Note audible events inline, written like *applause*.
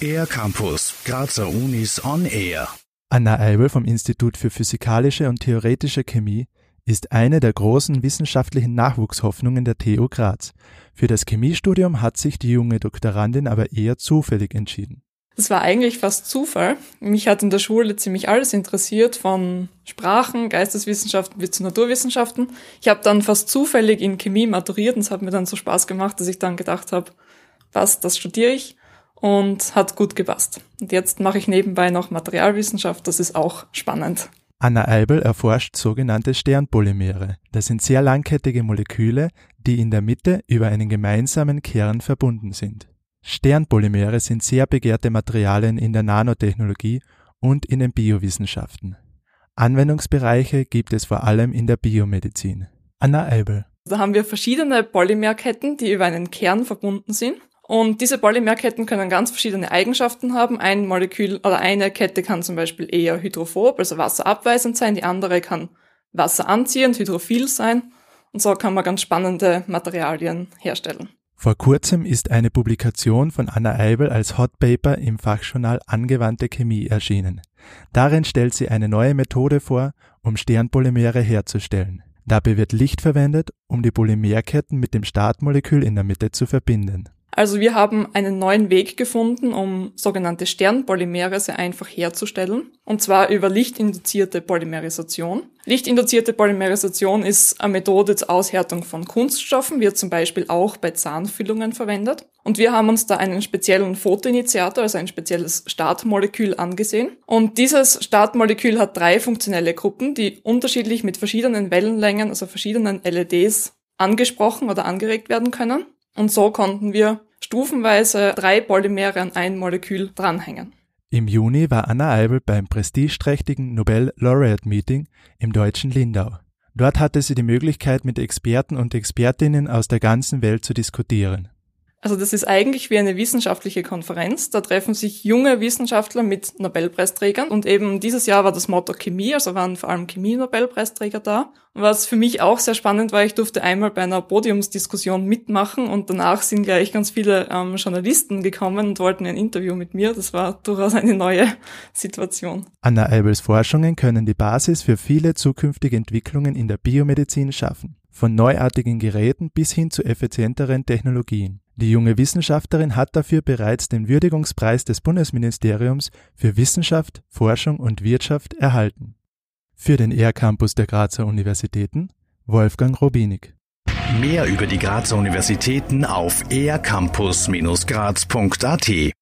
Air Campus, Grazer Unis on Air. Anna Eibel vom Institut für Physikalische und Theoretische Chemie ist eine der großen wissenschaftlichen Nachwuchshoffnungen der TU Graz. Für das Chemiestudium hat sich die junge Doktorandin aber eher zufällig entschieden. Das war eigentlich fast Zufall. Mich hat in der Schule ziemlich alles interessiert, von Sprachen, Geisteswissenschaften bis zu Naturwissenschaften. Ich habe dann fast zufällig in Chemie maturiert und es hat mir dann so Spaß gemacht, dass ich dann gedacht habe, was, das studiere ich und hat gut gepasst. Und jetzt mache ich nebenbei noch Materialwissenschaft, das ist auch spannend. Anna Eibel erforscht sogenannte Sternpolymere. Das sind sehr langkettige Moleküle, die in der Mitte über einen gemeinsamen Kern verbunden sind. Sternpolymere sind sehr begehrte Materialien in der Nanotechnologie und in den Biowissenschaften. Anwendungsbereiche gibt es vor allem in der Biomedizin. Anna Eibel. Da haben wir verschiedene Polymerketten, die über einen Kern verbunden sind. Und diese Polymerketten können ganz verschiedene Eigenschaften haben. Ein Molekül oder eine Kette kann zum Beispiel eher hydrophob, also wasserabweisend sein. Die andere kann wasseranziehend, hydrophil sein. Und so kann man ganz spannende Materialien herstellen. Vor kurzem ist eine Publikation von Anna Eibel als Hot Paper im Fachjournal Angewandte Chemie erschienen. Darin stellt sie eine neue Methode vor, um Sternpolymere herzustellen. Dabei wird Licht verwendet, um die Polymerketten mit dem Startmolekül in der Mitte zu verbinden. Also wir haben einen neuen Weg gefunden, um sogenannte Sternpolymere sehr einfach herzustellen. Und zwar über lichtinduzierte Polymerisation. Lichtinduzierte Polymerisation ist eine Methode zur Aushärtung von Kunststoffen, wird zum Beispiel auch bei Zahnfüllungen verwendet. Und wir haben uns da einen speziellen Photoinitiator, also ein spezielles Startmolekül angesehen. Und dieses Startmolekül hat drei funktionelle Gruppen, die unterschiedlich mit verschiedenen Wellenlängen, also verschiedenen LEDs angesprochen oder angeregt werden können. Und so konnten wir stufenweise drei Polymere an ein Molekül dranhängen. Im Juni war Anna Eibel beim prestigeträchtigen Nobel Laureate Meeting im deutschen Lindau. Dort hatte sie die Möglichkeit, mit Experten und Expertinnen aus der ganzen Welt zu diskutieren. Also das ist eigentlich wie eine wissenschaftliche Konferenz. Da treffen sich junge Wissenschaftler mit Nobelpreisträgern und eben dieses Jahr war das Motto Chemie, also waren vor allem Chemie-Nobelpreisträger da. Was für mich auch sehr spannend war, ich durfte einmal bei einer Podiumsdiskussion mitmachen und danach sind gleich ganz viele ähm, Journalisten gekommen und wollten ein Interview mit mir. Das war durchaus eine neue *laughs* Situation. Anna Eibels Forschungen können die Basis für viele zukünftige Entwicklungen in der Biomedizin schaffen. Von neuartigen Geräten bis hin zu effizienteren Technologien. Die junge Wissenschaftlerin hat dafür bereits den Würdigungspreis des Bundesministeriums für Wissenschaft, Forschung und Wirtschaft erhalten. Für den ER-Campus der Grazer Universitäten Wolfgang Robinik. Mehr über die Grazer Universitäten auf ercampus-graz.at